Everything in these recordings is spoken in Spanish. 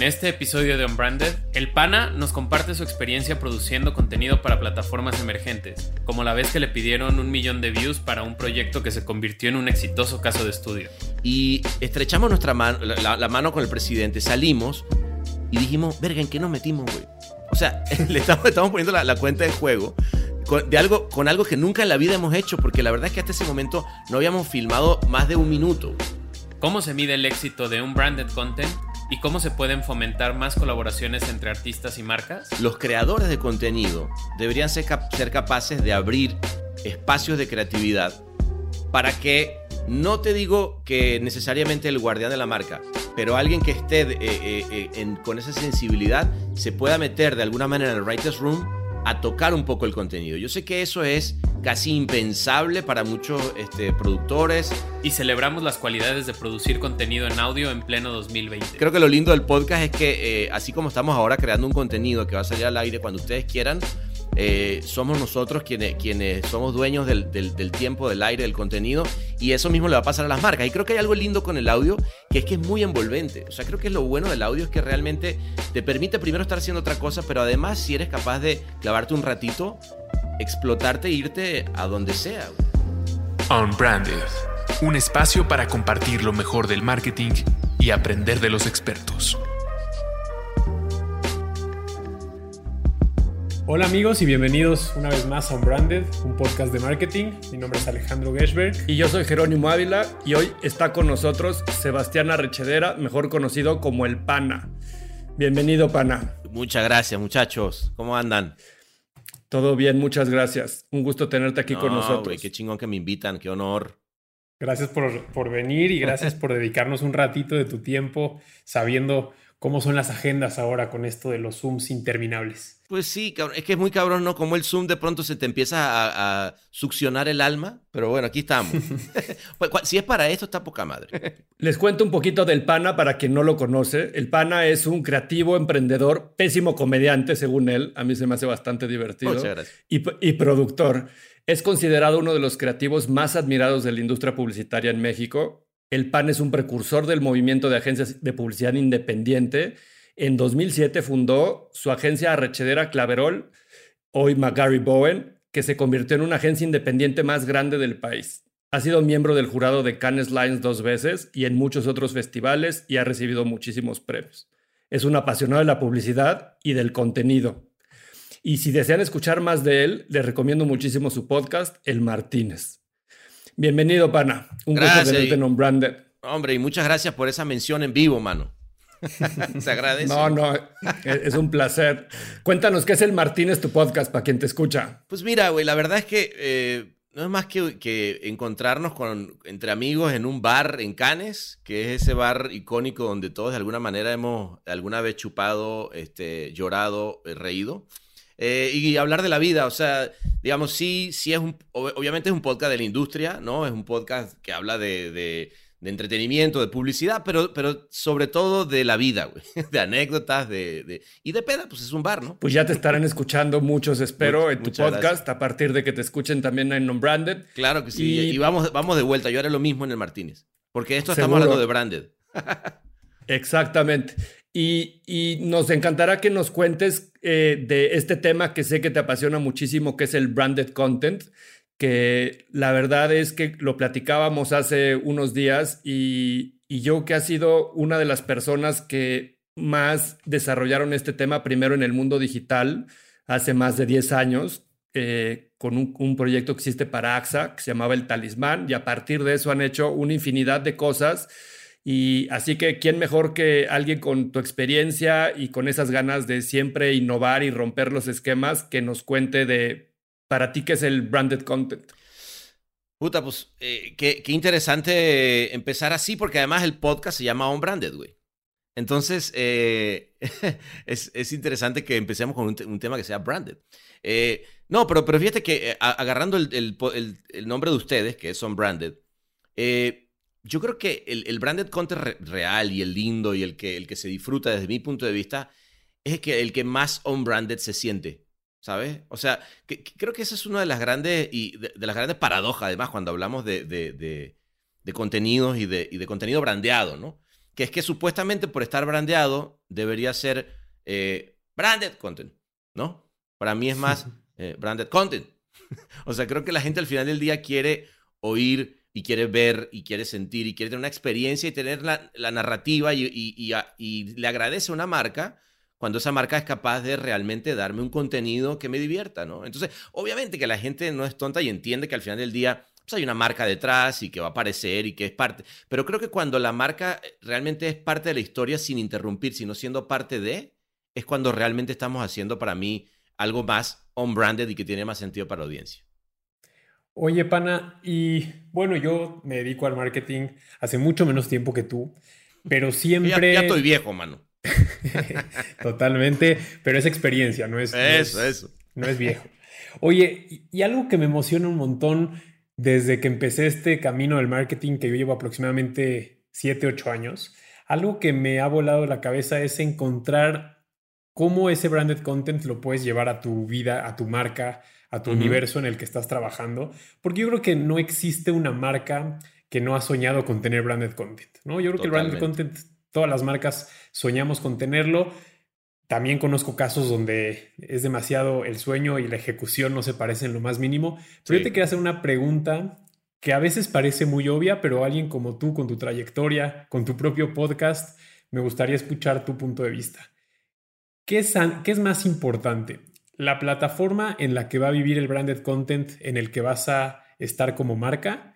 En este episodio de Unbranded, el pana nos comparte su experiencia produciendo contenido para plataformas emergentes, como la vez que le pidieron un millón de views para un proyecto que se convirtió en un exitoso caso de estudio. Y estrechamos nuestra mano, la, mano con el presidente, salimos y dijimos, verga, ¿en qué nos metimos, güey? O sea, le estamos, estamos poniendo la, cuenta de juego con, de algo, con algo que nunca en la vida hemos hecho, porque la verdad es que hasta ese momento no habíamos filmado más de un minuto. ¿Cómo se mide el éxito de un branded content? ¿Y cómo se pueden fomentar más colaboraciones entre artistas y marcas? Los creadores de contenido deberían ser, capaces de abrir espacios de creatividad para que, no te digo que necesariamente el guardián de la marca, pero alguien que esté eh, eh, eh, con esa sensibilidad se pueda meter de alguna manera en el writer's room a tocar un poco el contenido. Yo sé que eso es casi impensable para muchos este, productores. Y celebramos las cualidades de producir contenido en audio en pleno 2020. Creo que lo lindo del podcast es que eh, así como estamos ahora creando un contenido que va a salir al aire cuando ustedes quieran, eh, somos nosotros quienes, quienes somos dueños del, del, tiempo, del aire, del contenido, y eso mismo le va a pasar a las marcas. Y creo que hay algo lindo con el audio, que es que es muy envolvente. O sea, creo que lo bueno del audio es que realmente te permite primero estar haciendo otra cosa, pero además si eres capaz de clavarte un ratito, explotarte e irte a donde sea. Unbranded, un espacio para compartir lo mejor del marketing y aprender de los expertos. Hola amigos y bienvenidos una vez más a Unbranded, un podcast de marketing. Mi nombre es Alejandro Geschberg. Y yo soy Jerónimo Ávila y hoy está con nosotros Sebastián Arrechedera, mejor conocido como el Pana. Bienvenido, Pana. Muchas gracias, muchachos. ¿Cómo andan? Todo bien, muchas gracias. Un gusto tenerte aquí con nosotros. qué chingón que me invitan, qué honor. Gracias por, por venir y gracias por dedicarnos un ratito de tu tiempo sabiendo cómo son las agendas ahora con esto de los Zooms interminables. Pues sí, es que es muy cabrón, ¿no? Como el Zoom de pronto se te empieza a, succionar el alma, pero bueno, aquí estamos. Pues, si es para esto, está poca madre. Les cuento un poquito del Pana para quien no lo conoce. El Pana es un creativo emprendedor, pésimo comediante, según él. A mí se me hace bastante divertido. Muchas gracias. Y, y productor. Es considerado uno de los creativos más admirados de la industria publicitaria en México. El PAN es un precursor del movimiento de agencias de publicidad independiente en 2007 fundó su agencia arrechedera Claverol, hoy McGarry Bowen, que se convirtió en una agencia independiente más grande del país. Ha sido miembro del jurado de Cannes Lions dos veces y en muchos otros festivales y ha recibido muchísimos premios. Es un apasionado de la publicidad y del contenido. Y si desean escuchar más de él, les recomiendo muchísimo su podcast, El Martínez. Bienvenido, pana. Un gusto tenerte en Branded. Hombre, y muchas gracias por esa mención en vivo, mano. Se agradece. No, no, es un placer. Cuéntanos qué es el Martínez, tu podcast, para quien te escucha. Pues mira, güey, la verdad es que eh, no es más que, que, encontrarnos con, entre amigos en un bar en Cannes, que es ese bar icónico donde todos de alguna manera hemos alguna vez chupado, este, llorado, eh, reído. Eh, y hablar de la vida, o sea, digamos, sí, sí es un, obviamente es un podcast de la industria, ¿no? Es un podcast que habla de de entretenimiento, de publicidad, pero, pero sobre todo de la vida, güey. De anécdotas, de, y de peda, pues es un bar, ¿no? Pues ya te estarán escuchando muchos, espero, en tu podcast, a partir de que te escuchen también en Non-Branded. Claro que sí, y, vamos, vamos de vuelta, yo haré lo mismo en el Martínez, porque esto estamos hablando de Branded. Exactamente. Y, nos encantará que nos cuentes eh, de este tema que sé que te apasiona muchísimo, que es el branded content que la verdad es que lo platicábamos hace unos días y, yo que ha sido una de las personas que más desarrollaron este tema primero en el mundo digital hace más de 10 años, eh, con un, un, proyecto que existe para AXA, que se llamaba El Talismán, y a partir de eso han hecho una infinidad de cosas. Y así que, ¿quién mejor que alguien con tu experiencia y con esas ganas de siempre innovar y romper los esquemas que nos cuente de para ti, ¿qué es el branded content? Puta, pues eh, qué, interesante empezar así, porque además el podcast se llama On Branded, güey. Entonces, eh, es, interesante que empecemos con un, tema que sea branded. Eh, no, pero, pero fíjate que agarrando el, nombre de ustedes, que es On Branded, yo creo que el, branded content real y el lindo y el que, el que se disfruta desde mi punto de vista es el que, el que más on branded se siente. ¿Sabes? O sea, creo que esa es una de las grandes y de, las grandes paradojas, además, cuando hablamos de, de, de contenidos y de, y de contenido brandeado, ¿no? que es que supuestamente por estar brandeado debería ser eh, branded content, ¿no? Para mí es más eh, branded content. o sea, creo que la gente al final del día quiere oír y quiere ver y quiere sentir y quiere tener una experiencia y tener la, narrativa y, y, le agradece a una marca cuando esa marca es capaz de realmente darme un contenido que me divierta, ¿no? Entonces, obviamente que la gente no es tonta y entiende que al final del día pues, hay una marca detrás y que va a aparecer y que es parte, pero creo que cuando la marca realmente es parte de la historia sin interrumpir, sino siendo parte de, es cuando realmente estamos haciendo para mí algo más on-branded y que tiene más sentido para la audiencia. Oye, pana, y bueno, yo me dedico al marketing hace mucho menos tiempo que tú, pero siempre... Ya, estoy viejo, mano. Totalmente, pero es experiencia, no es... Eso, no es, eso. No es viejo. Oye, y, algo que me emociona un montón desde que empecé este camino del marketing que yo llevo aproximadamente 7, 8 años, algo que me ha volado la cabeza es encontrar cómo ese branded content lo puedes llevar a tu vida, a tu marca, a tu universo en el que estás trabajando, porque yo creo que no existe una marca que no ha soñado con tener branded content, ¿no? Yo creo que el branded content, todas las marcas soñamos con tenerlo. También conozco casos donde es demasiado el sueño y la ejecución no se parecen lo más mínimo. Pero yo te quería hacer una pregunta que a veces parece muy obvia, pero alguien como tú, con tu trayectoria, con tu propio podcast, me gustaría escuchar tu punto de vista. ¿Qué es, qué es más importante? la plataforma en la que va a vivir el branded content en el que vas a estar como marca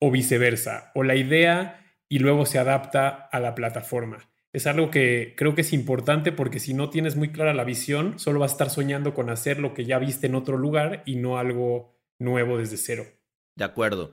o viceversa, o la idea y luego se adapta a la plataforma. Es algo que creo que es importante porque si no tienes muy clara la visión, solo vas a estar soñando con hacer lo que ya viste en otro lugar y no algo nuevo desde cero. De acuerdo.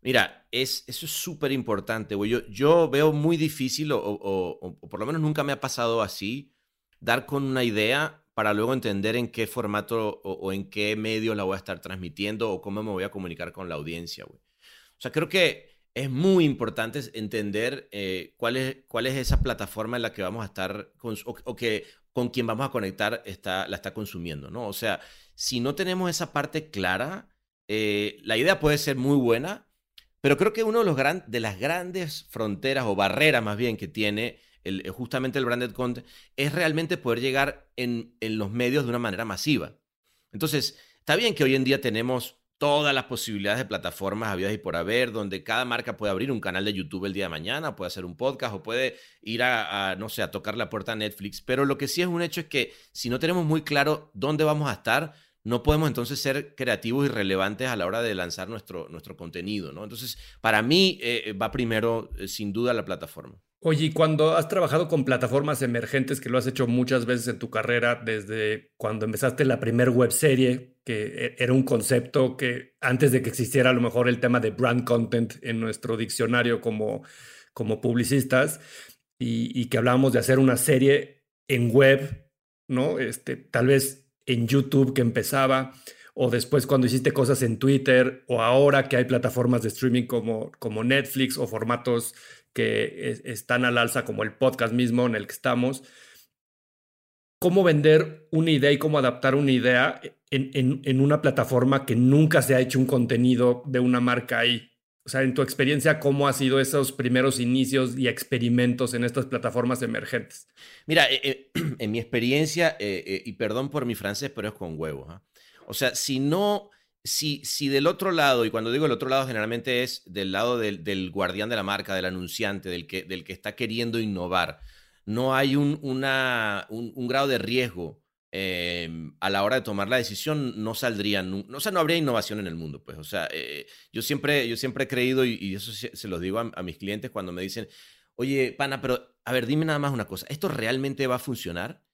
Mira, es, eso es súper importante. Yo, yo veo muy difícil, o, o por lo menos nunca me ha pasado así, dar con una idea para luego entender en qué formato o, en qué medio la voy a estar transmitiendo o cómo me voy a comunicar con la audiencia, güey. O sea, creo que es muy importante entender eh, cuál, es, esa plataforma en la que vamos a estar o, que con quien vamos a conectar está, la está consumiendo, ¿no? O sea, si no tenemos esa parte clara, eh, la idea puede ser muy buena, pero creo que uno de, los gran, de las grandes fronteras o barreras más bien que tiene el, justamente el branded content, es realmente poder llegar en, en los medios de una manera masiva. Entonces, está bien que hoy en día tenemos todas las posibilidades de plataformas habidas y por haber, donde cada marca puede abrir un canal de YouTube el día de mañana, puede hacer un podcast o puede ir a, no sé, a tocar la puerta a Netflix. Pero lo que sí es un hecho es que si no tenemos muy claro dónde vamos a estar, no podemos entonces ser creativos y relevantes a la hora de lanzar nuestro, nuestro contenido, ¿no? Entonces, para mí eh, va primero, eh, sin duda, la plataforma. Oye, y cuando has trabajado con plataformas emergentes, que lo has hecho muchas veces en tu carrera, desde cuando empezaste la primer webserie, que e, era un concepto que antes de que existiera a lo mejor el tema de brand content en nuestro diccionario como, como publicistas, y, que hablábamos de hacer una serie en web, ¿no? Este, tal vez en YouTube que empezaba, o después cuando hiciste cosas en Twitter, o ahora que hay plataformas de streaming como, como Netflix o formatos que están al alza, como el podcast mismo en el que estamos. ¿Cómo vender una idea y cómo adaptar una idea en, en, una plataforma que nunca se ha hecho un contenido de una marca ahí? O sea, en tu experiencia, ¿cómo ha sido esos primeros inicios y experimentos en estas plataformas emergentes? Mira, eh, eh, en mi experiencia, eh, y perdón por mi francés, pero es con huevos. ¿ah? O sea, si no, si, si del otro lado, y cuando digo el otro lado generalmente es del lado del, guardián de la marca, del anunciante, del que, del que está queriendo innovar, no hay un, una, un, grado de riesgo em, a la hora de tomar la decisión, no saldrían, o sea, no habría innovación en el mundo, pues, o sea, eh, yo, siempre, yo siempre he creído, y, eso se, lo digo a, mis clientes cuando me dicen, oye, pana, pero, a ver, dime nada más una cosa, ¿esto realmente va a funcionar?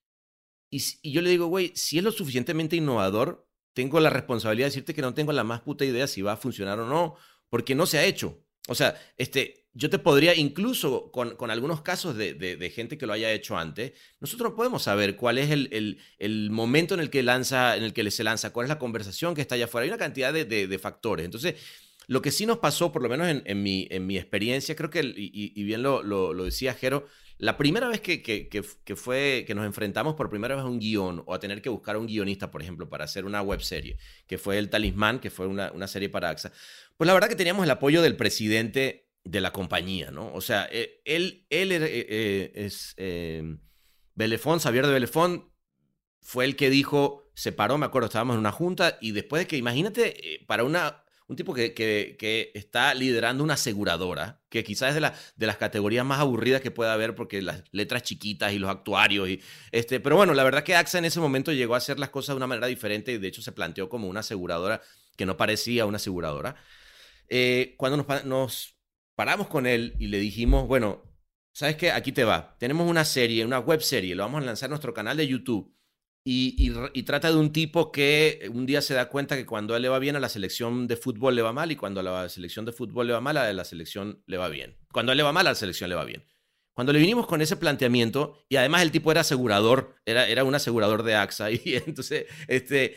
Y, y yo le digo, güey, si es lo suficientemente innovador, tengo la responsabilidad de decirte que no tengo la más puta idea si va a funcionar o no, porque no se ha hecho. O sea, este, yo te podría, incluso con, con algunos casos de, de, gente que lo haya hecho antes, nosotros no podemos saber cuál es el, el, el, momento en el que lanza, en el que se lanza, cuál es la conversación que está allá afuera. Hay una cantidad de, de factores. Entonces, lo que sí nos pasó, por lo menos en, mi, en mi experiencia, creo que, y, bien lo, lo, lo decía Jero, la primera vez que, que, fue, que nos enfrentamos por primera vez a un guion o a tener que buscar a un guionista, por ejemplo, para hacer una web serie, que fue El Talismán, que fue una, serie para AXA, pues la verdad que teníamos el apoyo del presidente de la compañía, ¿no? O sea, eh, él, él eh, es... Belefón, Xavier de Belefón, fue el que dijo, se paró, me acuerdo, estábamos en una junta y después de que, imagínate, para una, un tipo que, que, está liderando una aseguradora, que quizás es de, la, de las categorías más aburridas que pueda haber porque las letras chiquitas y los actuarios. Y, este, pero bueno, la verdad que AXA en ese momento llegó a hacer las cosas de una manera diferente y de hecho se planteó como una aseguradora que no parecía una aseguradora. Eh, cuando nos paramos con él y le dijimos, bueno, ¿sabes qué? Aquí te va. Tenemos una serie, una web serie, lo vamos a lanzar en nuestro canal de YouTube y, trata de un tipo que un día se da cuenta que cuando a él le va bien a la selección de fútbol le va mal y cuando a la selección de fútbol le va mal a la selección le va bien. Cuando a él le va mal a la selección le va bien. Cuando le vinimos con ese planteamiento, y además el tipo era asegurador, era, era un asegurador de AXA, y entonces este,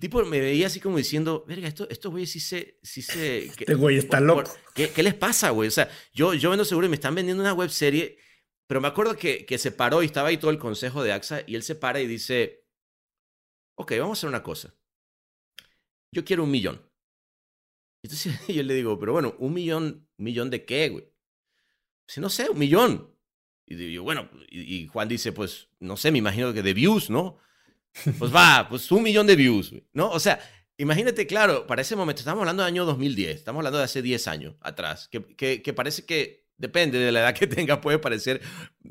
tipo me veía así como diciendo, verga, esto, estos güeyes sí se... Sí se este güey está loco. ¿qué, ¿qué, les pasa, güey? O sea, yo, yo vendo seguro y me están vendiendo una web serie, pero me acuerdo que, que se paró y estaba ahí todo el consejo de AXA, y él se para y dice ok, vamos a hacer una cosa. Yo quiero un millón. Entonces yo le digo, pero bueno, ¿un millón, un millón de qué, güey? Si no sé, un millón. Y digo, bueno, y, Juan dice, pues, no sé, me imagino que de views, ¿no? Pues va, pues un millón de views, güey, ¿no? O sea, imagínate, claro, para ese momento, estamos hablando del año 2010, estamos hablando de hace 10 años atrás, que, que, que parece que, depende de la edad que tenga, puede parecer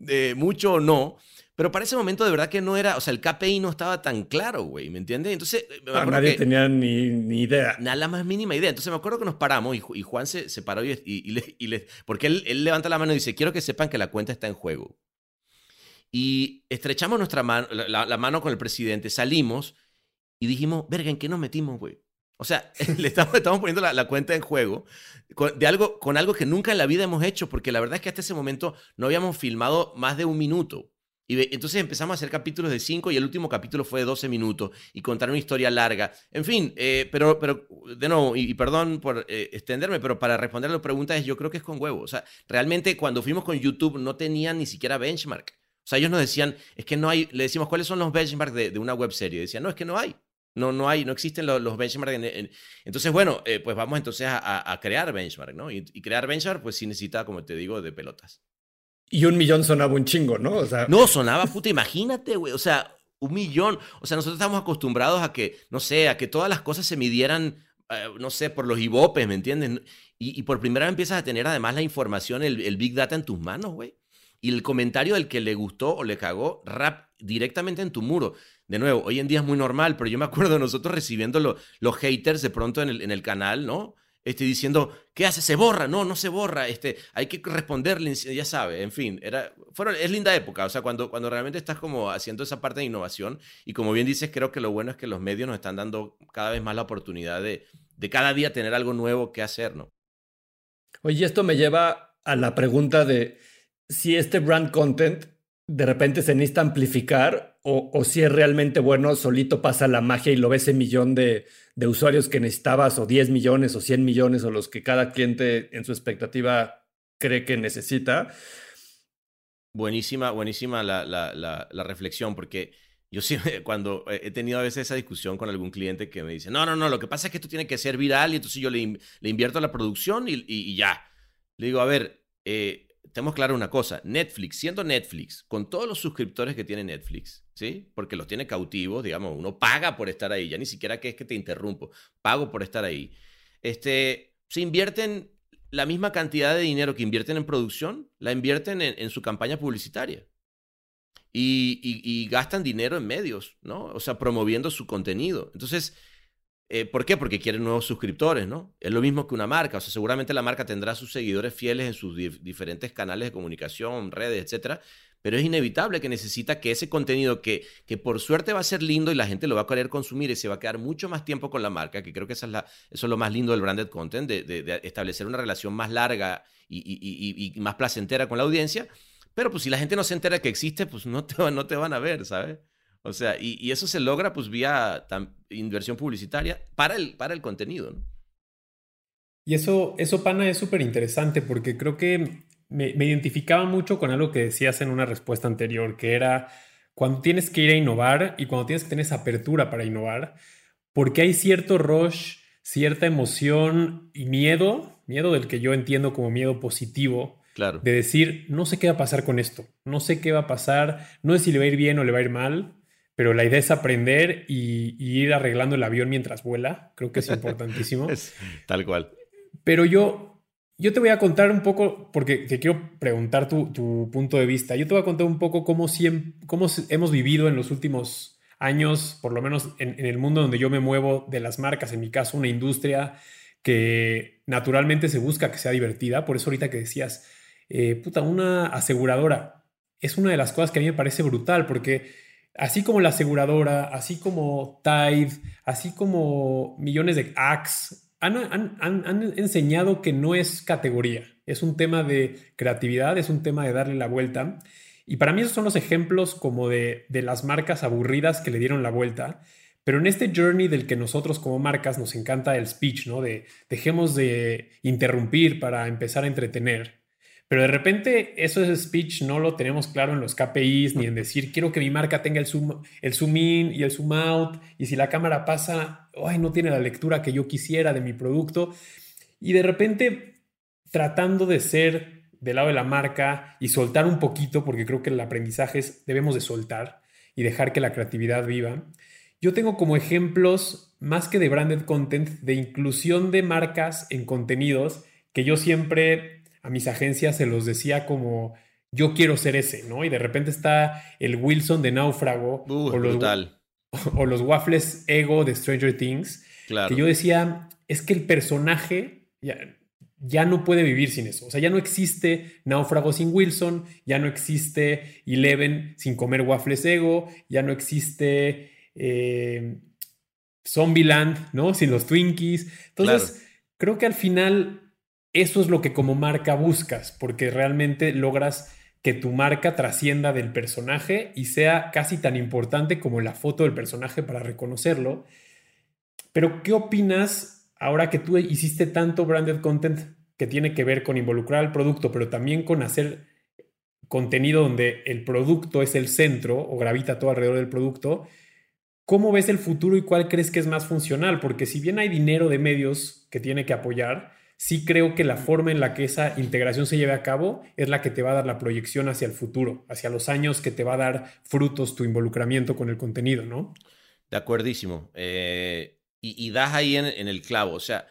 eh, mucho o no, pero para ese momento de verdad que no era, o sea, el KPI no estaba tan claro, güey, ¿me entiendes? Entonces, me ah, nadie tenía ni, ni, idea. Nada, la más mínima idea. Entonces me acuerdo que nos paramos y, Juan se, se paró y, y, le, y le, porque él, él, levanta la mano y dice, quiero que sepan que la cuenta está en juego. Y estrechamos nuestra mano, la, mano con el presidente, salimos y dijimos, verga, ¿en qué nos metimos, güey? O sea, le estamos, estamos poniendo la, cuenta en juego con, de algo, con algo que nunca en la vida hemos hecho, porque la verdad es que hasta ese momento no habíamos filmado más de un minuto. Y entonces empezamos a hacer capítulos de 5 y el último capítulo fue de 12 minutos y contar una historia larga. En fin, eh, pero, pero de nuevo, y, perdón por eh, extenderme, pero para responder a la pregunta es, yo creo que es con huevo. O sea, realmente cuando fuimos con YouTube no tenían ni siquiera benchmark. O sea, ellos nos decían, es que no hay, le decimos, ¿cuáles son los benchmarks de, de una web serie? Decían, no, es que no hay. No, no hay, no existen los, los benchmarks. entonces, bueno, eh, pues vamos entonces a, a, crear benchmark, ¿no? Y, y crear benchmark, pues sí necesita, como te digo, de pelotas. Y un millón sonaba un chingo, ¿no? O sea... No, sonaba puta, imagínate, güey. O sea, un millón. O sea, nosotros estamos acostumbrados a que, no sé, a que todas las cosas se midieran, eh, no sé, por los ibopes, ¿me entiendes? Y, por primera vez empiezas a tener además la información, el, el Big Data en tus manos, güey. Y el comentario del que le gustó o le cagó, rap directamente en tu muro. De nuevo, hoy en día es muy normal, pero yo me acuerdo de nosotros recibiendo los haters de pronto en el, en el canal, ¿no? este, diciendo, ¿qué hace? Se borra, no, no se borra, este, hay que responderle, ya sabe, en fin, era, fueron, es linda época, o sea, cuando, cuando realmente estás como haciendo esa parte de innovación y como bien dices, creo que lo bueno es que los medios nos están dando cada vez más la oportunidad de, de cada día tener algo nuevo que hacer, ¿no? Oye, esto me lleva a la pregunta de si este brand content de repente se necesita amplificar o, si es realmente bueno, solito pasa la magia y lo ve ese millón de, usuarios que necesitabas o 10 millones o 100 millones o los que cada cliente en su expectativa cree que necesita. Buenísima, buenísima la, la, reflexión porque yo sí, cuando he tenido a veces esa discusión con algún cliente que me dice, no, no, no, lo que pasa es que esto tiene que ser viral y entonces yo le, invierto a la producción y, y, ya. Le digo, a ver, eh, tenemos claro una cosa, Netflix, siendo Netflix, con todos los suscriptores que tiene Netflix, ¿sí? Porque los tiene cautivos, digamos, uno paga por estar ahí, ya ni siquiera que es que te interrumpo, pago por estar ahí. Este, se invierten la misma cantidad de dinero que invierten en producción, la invierten en, su campaña publicitaria. y, gastan dinero en medios, ¿no? O sea, promoviendo su contenido. Entonces, eh, ¿Por qué? Porque quieren nuevos suscriptores, ¿no? Es lo mismo que una marca. O sea, seguramente la marca tendrá sus seguidores fieles en sus diferentes canales de comunicación, redes, etcétera. Pero es inevitable que necesita que ese contenido que, que por suerte va a ser lindo y la gente lo va a querer consumir y se va a quedar mucho más tiempo con la marca, que creo que esa es la, eso es lo más lindo del branded content, de, establecer una relación más larga y, más placentera con la audiencia. Pero pues si la gente no se entera que existe, pues no te, no te van a ver, ¿sabes? O sea, y, eso se logra pues vía inversión publicitaria para el, para el contenido, ¿no? Y eso, eso Pana, es súper interesante porque creo que me, identificaba mucho con algo que decías en una respuesta anterior, que era cuando tienes que ir a innovar y cuando tienes que tener esa apertura para innovar, porque hay cierto rush, cierta emoción y miedo miedo del que yo entiendo como miedo positivo, Claro. de decir, no sé qué va a pasar con esto, no sé qué va a pasar, no sé si le va a ir bien o le va a ir mal, pero la idea es aprender y, y ir arreglando el avión mientras vuela, creo que es importantísimo. Es tal cual. Pero yo, yo te voy a contar un poco, porque te quiero preguntar tu, tu punto de vista, yo te voy a contar un poco cómo, cómo hemos vivido en los últimos años, por lo menos en, en el mundo donde yo me muevo de las marcas, en mi caso una industria que naturalmente se busca que sea divertida, por eso ahorita que decías, eh, puta, una aseguradora es una de las cosas que a mí me parece brutal, porque así como la aseguradora, así como Tide, así como millones de Axe, han, han- han- enseñado que no es categoría, es un tema de creatividad, es un tema de darle la vuelta. Y para mí esos son los ejemplos como de, de las marcas aburridas que le dieron la vuelta. Pero en este journey del que nosotros como marcas nos encanta el speech, ¿no? De dejemos de interrumpir para empezar a entretener. Pero de repente eso ese speech no lo tenemos claro en los KPIs ni en decir quiero que mi marca tenga el zoom, el zoom in y el zoom out y si la cámara pasa, ay, no tiene la lectura que yo quisiera de mi producto. Y de repente tratando de ser del lado de la marca y soltar un poquito, porque creo que el aprendizaje es debemos de soltar y dejar que la creatividad viva. Yo tengo como ejemplos, más que de branded content, de inclusión de marcas en contenidos que yo siempre a mis agencias se los decía como yo quiero ser ese, ¿no? Y de repente está el Wilson de Náufrago Uh, o, los, o los waffles Ego de Stranger Things, Claro. que yo decía, es que el personaje ya, ya no puede vivir sin eso. O sea, ya no existe Náufrago sin Wilson, ya no existe Eleven sin comer waffles Ego, ya no existe eh, Zombieland, ¿no? Sin los Twinkies. Entonces, creo que al final eso es lo que como marca buscas, porque realmente logras que tu marca trascienda del personaje y sea casi tan importante como la foto del personaje para reconocerlo. Pero, ¿qué opinas ahora que tú hiciste tanto branded content que tiene que ver con involucrar al producto, pero también con hacer contenido donde el producto es el centro o gravita todo alrededor del producto? ¿Cómo ves el futuro y cuál crees que es más funcional? Porque si bien hay dinero de medios que tiene que apoyar, sí creo que la forma en la que esa integración se lleve a cabo es la que te va a dar la proyección hacia el futuro, hacia los años que te va a dar frutos tu involucramiento con el contenido, ¿no? De acuerdísimo. Eh, y, das ahí en, en, el clavo. O sea,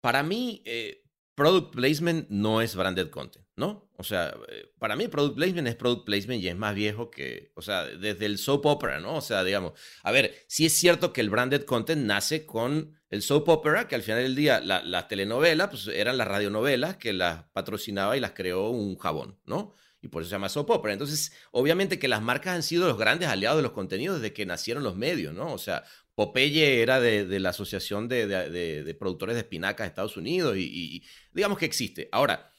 para mí, eh, product placement no es branded content, ¿no? O sea, eh, para mí product placement es product placement y es más viejo que, o sea, desde el soap opera, ¿no? O sea, digamos, a ver, sí es cierto que el branded content nace con el soap opera, que al final del día la, la telenovela, pues eran las radionovelas que las patrocinaba y las creó un jabón, ¿no? Y por eso se llama soap opera. Entonces, obviamente que las marcas han sido los grandes aliados de los contenidos desde que nacieron los medios, ¿no? O sea, Popeye era de, la Asociación de, Productores de Espinacas de Estados Unidos y, digamos que existe. Ahora,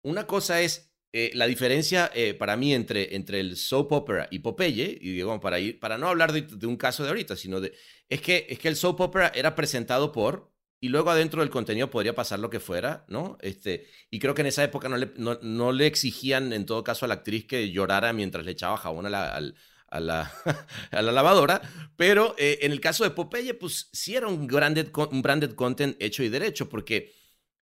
una cosa es eh, la diferencia eh, para mí entre, entre el soap opera y Popeye, y digamos, para, para no hablar de, un caso de ahorita, sino de, es que, es que el soap opera era presentado por, y luego adentro del contenido podría pasar lo que fuera, ¿no? Este, y creo que en esa época no le, no, no le exigían, en todo caso, a la actriz que llorara mientras le echaba jabón al, a la, a la, lavadora, pero eh, en el caso de Popeye, pues sí era un branded, un branded content hecho y derecho, porque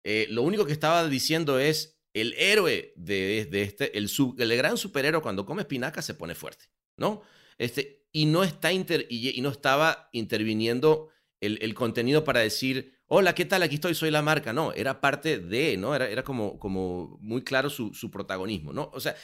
eh, lo único que estaba diciendo es el héroe de, de este, el, sub, el, gran superhéroe cuando come espinaca se pone fuerte, ¿no? Este, y, no está inter, y, no estaba interviniendo el, el, contenido para decir, hola, ¿qué tal? Aquí estoy, soy la marca. No, era parte de, ¿no? Era, era como, como muy claro su, su protagonismo, ¿no? O sea,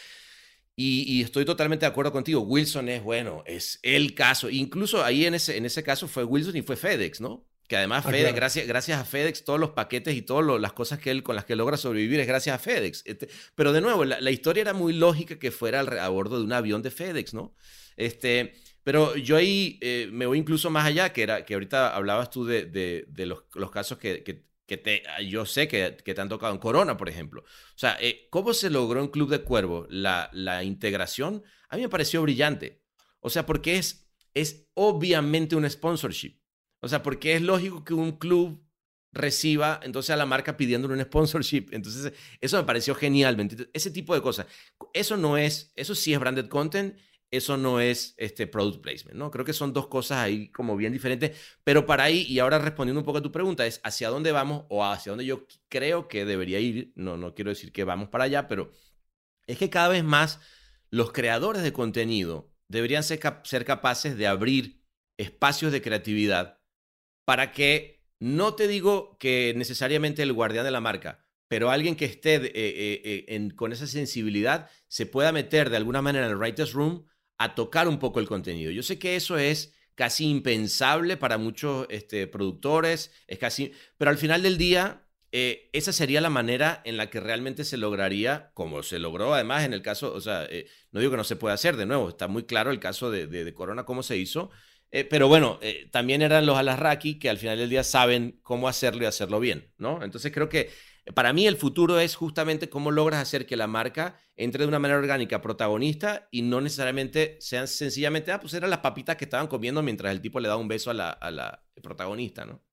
y, y, estoy totalmente de acuerdo contigo. Wilson es, bueno, es el caso. Incluso ahí en ese, en ese caso fue Wilson y fue FedEx, ¿no? Que además, ah, FedEx, claro. gracias, gracias a FedEx, todos los paquetes y todas las cosas que él, con las que logra sobrevivir es gracias a FedEx. Este, pero de nuevo, la, la, historia era muy lógica que fuera al, a bordo de un avión de FedEx, ¿no? Este, pero yo ahí eh, me voy incluso más allá, que, era, que ahorita hablabas tú de, de, de los, los, casos que, que, que te, yo sé que, que, te han tocado en Corona, por ejemplo. O sea, eh, ¿cómo se logró en Club de Cuervo la, la integración? A mí me pareció brillante. O sea, porque es, es obviamente un sponsorship. O sea, porque es lógico que un club reciba entonces a la marca pidiéndole un sponsorship. Entonces, eso me pareció genial. Ese tipo de cosas. Eso no es, eso sí es branded content. Eso no es este product placement, ¿no? Creo que son dos cosas ahí como bien diferentes, pero para ahí, y ahora respondiendo un poco a tu pregunta, es hacia dónde vamos o hacia dónde yo creo que debería ir, no, no quiero decir que vamos para allá, pero es que cada vez más los creadores de contenido deberían ser, ser capaces de abrir espacios de creatividad para que, no te digo que necesariamente el guardián de la marca, pero alguien que esté eh, eh, eh, con esa sensibilidad se pueda meter de alguna manera en el writer's room a tocar un poco el contenido. Yo sé que eso es casi impensable para muchos este, productores, es casi, pero al final del día eh, esa sería la manera en la que realmente se lograría, como se logró además en el caso, o sea, eh, no digo que no se pueda hacer, de nuevo, está muy claro el caso de, Corona, cómo se hizo, eh, pero bueno, también eran los Alasraki que al final del día saben cómo hacerlo y hacerlo bien, ¿no? Entonces creo que para mí el futuro es justamente cómo logras hacer que la marca entre de una manera orgánica protagonista y no necesariamente sean sencillamente, ah, pues eran las papitas que estaban comiendo mientras el tipo le da un beso a la, a la protagonista, ¿no?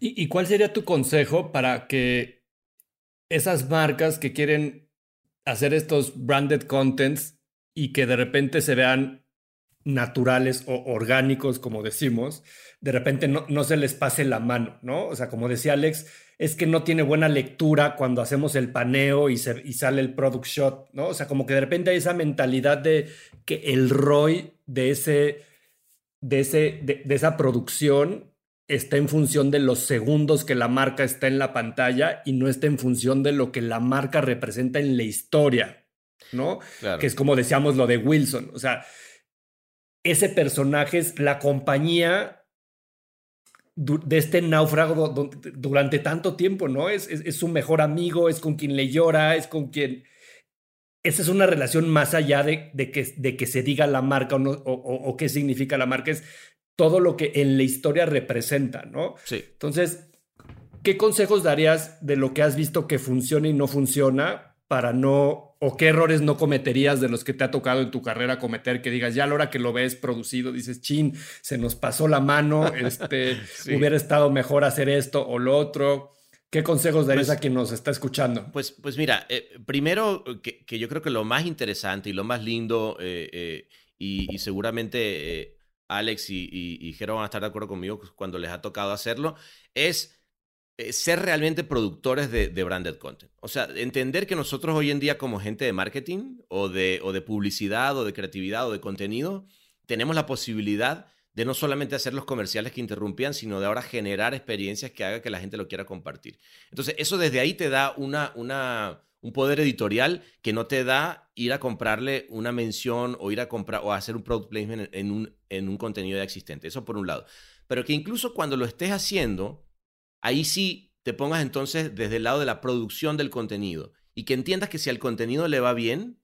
¿Y, cuál sería tu consejo para que esas marcas que quieren hacer estos branded contents y que de repente se vean naturales o orgánicos, como decimos, de repente no, no, se les pase la mano, ¿no? O sea, como decía Alex, es que no tiene buena lectura cuando hacemos el paneo y, se, y sale el product shot, ¿no? O sea, como que de repente hay esa mentalidad de que el ROI de, ese, de, ese, de esa producción está en función de los segundos que la marca está en la pantalla y no está en función de lo que la marca representa en la historia, ¿no? Que es como decíamos lo de Wilson, o sea, ese personaje es la compañía de este náufrago durante tanto tiempo, ¿no? Es, es, su mejor amigo, es con quien le llora, es con quien... Esa es una relación más allá de, de, que, de que se diga la marca o, o, o, qué significa la marca, es todo lo que en la historia representa, ¿no? Sí. Entonces, ¿qué consejos darías de lo que has visto que funciona y no funciona para no, o qué errores no cometerías de los que te ha tocado en tu carrera cometer, que digas, ya a la hora que lo ves producido, dices, chin, se nos pasó la mano, este, hubiera estado mejor hacer esto o lo otro. ¿Qué consejos darías pues a quien nos está escuchando? Pues, pues mira, eh, primero que, yo creo que lo más interesante y lo más lindo eh, eh, y, seguramente Alex y, y, Jero van a estar de acuerdo conmigo cuando les ha tocado hacerlo, es eh, ser realmente productores de, branded content. O sea, entender que nosotros hoy en día como gente de marketing o de, o de publicidad o de creatividad o de contenido, tenemos la posibilidad de no solamente hacer los comerciales que interrumpían, sino de ahora generar experiencias que haga que la gente lo quiera compartir. Entonces, eso desde ahí te da una, una, un poder editorial que no te da ir a comprarle una mención o ir a comprar o hacer un product placement en un, en un contenido ya existente. Eso por un lado. Pero que incluso cuando lo estés haciendo, ahí sí te pongas entonces desde el lado de la producción del contenido y que entiendas que si al contenido le va bien,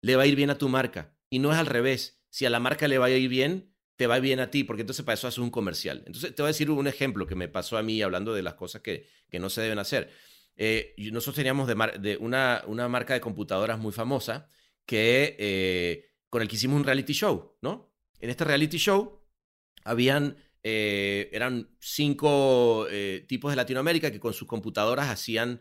le va a ir bien a tu marca. Y no es al revés. Si a la marca le va a ir bien, te va bien a ti, porque entonces para eso haces un comercial. Entonces te voy a decir un ejemplo que me pasó a mí hablando de las cosas que, que no se deben hacer. Eh, nosotros teníamos de, una, una, marca de computadoras muy famosa que, eh, con el que hicimos un reality show, ¿no? En este reality show habían, eh, eran cinco tipos de Latinoamérica que con sus computadoras hacían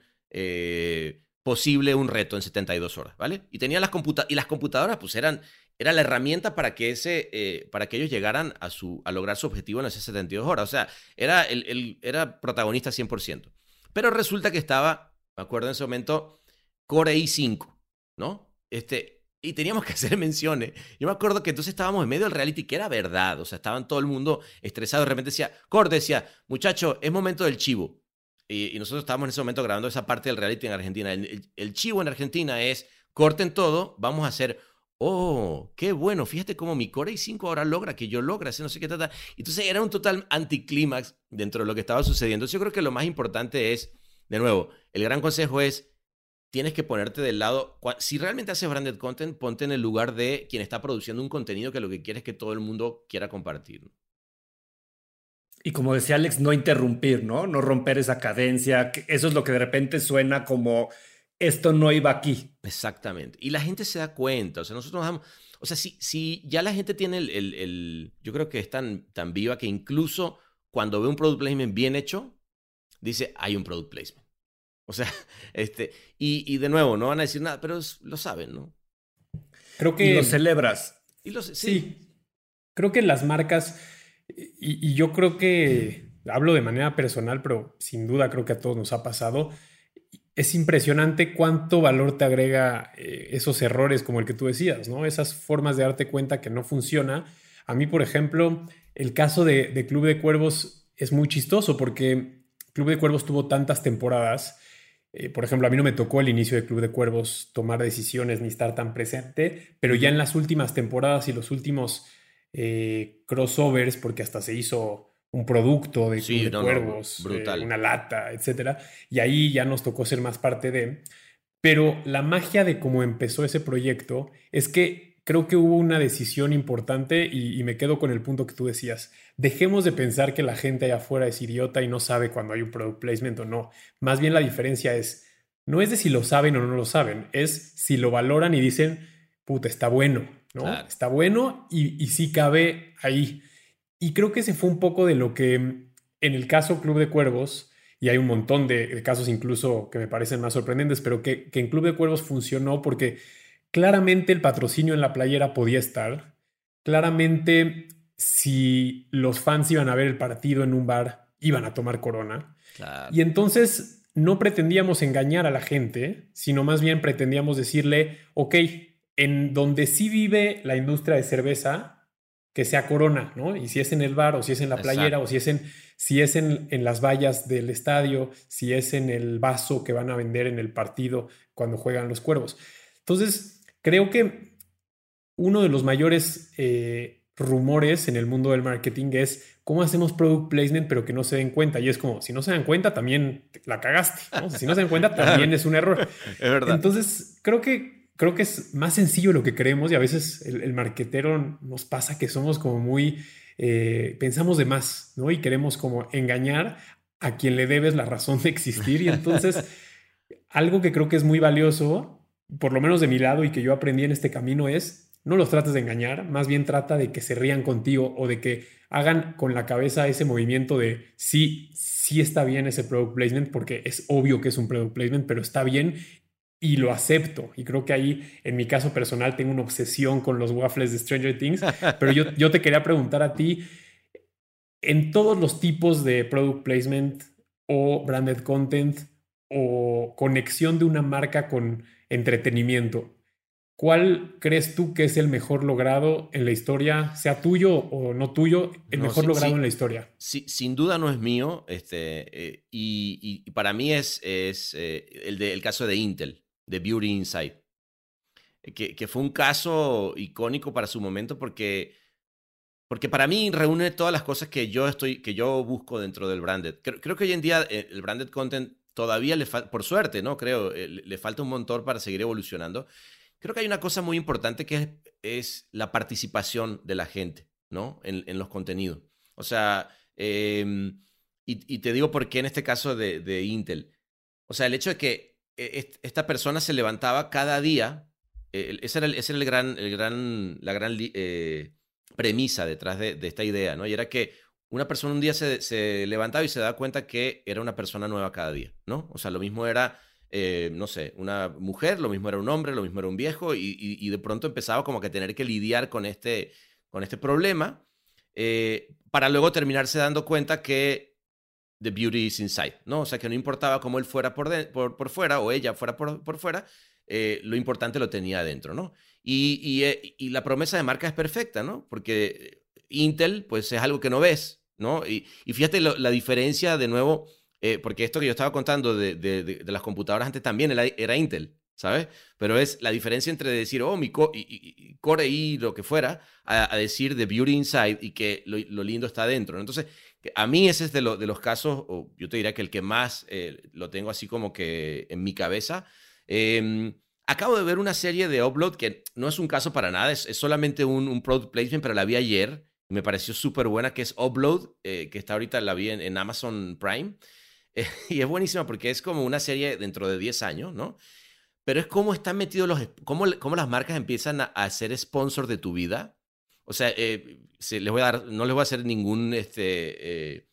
posible un reto en 72 horas, ¿vale? Y tenían las y las computadoras pues eran era la herramienta para que ese para que ellos llegaran a su a lograr su objetivo en esas 72 horas, o sea, era el, el era protagonista 100%. Pero resulta que estaba, me acuerdo en ese momento, Core i5, ¿no? Este, y teníamos que hacer menciones. Yo me acuerdo que entonces estábamos en medio del reality, que era verdad. O sea, estaban todo el mundo estresado. De repente decía, Core decía, muchacho, es momento del chivo. Y, nosotros estábamos en ese momento grabando esa parte del reality en Argentina. El, chivo en Argentina es, corten todo, vamos a hacer oh, qué bueno, fíjate cómo mi Core i5 ahora logra que yo logre hacer no sé qué. Entonces era un total anticlímax dentro de lo que estaba sucediendo. Yo creo que lo más importante es, de nuevo, el gran consejo es, tienes que ponerte del lado, si realmente haces branded content, ponte en el lugar de quien está produciendo un contenido que lo que quiere es que todo el mundo quiera compartir. Y como decía Alex, no interrumpir, ¿no? No romper esa cadencia. Eso es lo que de repente suena como esto no iba aquí. Exactamente. Y la gente se da cuenta. O sea, nosotros nos damos. O sea, si, si ya la gente tiene el, el, Yo creo que es tan, tan viva que incluso cuando ve un product placement bien hecho, dice, hay un product placement. O sea, este. Y, y de nuevo, no van a decir nada, pero lo saben, ¿no? Creo que. Y lo celebras. Y los, sí. Creo que las marcas, y, yo creo que hablo de manera personal, pero sin duda creo que a todos nos ha pasado. Es impresionante cuánto valor te agrega eh, esos errores como el que tú decías, ¿no? Esas formas de darte cuenta que no funciona. A mí, por ejemplo, el caso de, de Club de Cuervos es muy chistoso porque Club de Cuervos tuvo tantas temporadas eh, por ejemplo, a mí no me tocó el inicio de Club de Cuervos tomar decisiones ni estar tan presente, pero ya en las últimas temporadas y los últimos eh, crossovers, porque hasta se hizo un producto de Club de Cuervos, eh, una lata, etcétera, y ahí ya nos tocó ser más parte de. Pero la magia de cómo empezó ese proyecto es que creo que hubo una decisión importante y, me quedo con el punto que tú decías. Dejemos de pensar que la gente allá afuera es idiota y no sabe cuando hay un product placement o no. Más bien la diferencia es, no es de si lo saben o no lo saben, es si lo valoran y dicen, puta, está bueno, ¿no? Está bueno y, y sí cabe ahí. Y creo que ese fue un poco de lo que en el caso Club de Cuervos, y hay un montón de, casos incluso que me parecen más sorprendentes, pero que, que en Club de Cuervos funcionó porque Claramente el patrocinio en la playera podía estar. Claramente si los fans iban a ver el partido en un bar, iban a tomar corona. Y entonces no pretendíamos engañar a la gente, sino más bien pretendíamos decirle, ok, en donde sí vive la industria de cerveza, que sea corona, ¿no? Y si es en el bar, o si es en la playera, o si es en, si es en, en, las vallas del estadio, si es en el vaso que van a vender en el partido cuando juegan los cuervos. Entonces, Creo que uno de los mayores eh, rumores en el mundo del marketing es cómo hacemos product placement pero que no se den cuenta. Y es como, si no se dan cuenta, también la cagaste. Si no se dan cuenta, también es un error. Es verdad. Entonces, creo que, creo que es más sencillo lo que creemos y a veces el, el marquetero nos pasa que somos como muy, eh, pensamos de más, ¿no? Y queremos como engañar a quien le debes la razón de existir. Y entonces, algo que creo que es muy valioso por lo menos de mi lado y que yo aprendí en este camino es, no los trates de engañar, más bien trata de que se rían contigo o de que hagan con la cabeza ese movimiento de sí, sí está bien ese product placement, porque es obvio que es un product placement, pero está bien y lo acepto. Y creo que ahí, en mi caso personal, tengo una obsesión con los waffles de Stranger Things, pero yo, yo te quería preguntar a ti, en todos los tipos de product placement o branded content o conexión de una marca con entretenimiento. ¿Cuál crees tú que es el mejor logrado en la historia, sea tuyo o no tuyo, el mejor logrado en la historia? sin duda no es mío, este, eh, y, para mí es, es eh, el, el caso de Intel, de Beauty Insight, que, que, fue un caso icónico para su momento porque, porque para mí reúne todas las cosas que yo, estoy, que yo busco dentro del branded. Creo, creo que hoy en día eh, el branded content todavía le falta, por suerte, ¿no? Creo, eh, le, falta un montón para seguir evolucionando. Creo que hay una cosa muy importante que es, la participación de la gente, ¿no? En, los contenidos. O sea, em, y, te digo por qué en este caso de, Intel. O sea, el hecho de que e, esta persona se levantaba cada día, e, esa era, el, gran, el gran, la gran eh, premisa detrás de, de, esta idea, ¿no? Y era que una persona un día se, levantaba y se daba cuenta que era una persona nueva cada día, ¿no? O sea, lo mismo era, eh, no sé, una mujer, lo mismo era un hombre, lo mismo era un viejo, y, de pronto empezaba como que a tener que lidiar con este, con este problema, eh, para luego terminarse dando cuenta que the beauty is inside, ¿no? O sea, que no importaba cómo él fuera por, por, fuera o ella fuera por, por fuera, eh, lo importante lo tenía adentro, ¿no? Y, y, la promesa de marca es perfecta, ¿no? Porque Intel, pues es algo que no ves, ¿no? Y, fíjate la diferencia de nuevo, eh, porque esto que yo estaba contando de, las computadoras antes también era, Intel, ¿sabes? Pero es la diferencia entre decir, oh, mi Core y lo que fuera, a, decir The Beauty Inside y que lo, lindo está adentro. Entonces, a mí ese es de, los casos, o yo te diría que el que más eh, lo tengo así como que en mi cabeza. Em, acabo de ver una serie de Upload que no es un caso para nada, es, solamente un, un, product placement, pero la vi ayer me pareció súper buena, que es Upload, eh, que está ahorita, la vi en, Amazon Prime. Eh, y es buenísima porque es como una serie dentro de 10 años, ¿no? Pero es cómo están metidos los, cómo, cómo las marcas empiezan a, ser sponsor de tu vida. O sea, eh, les voy a dar, no les voy a hacer ningún, este,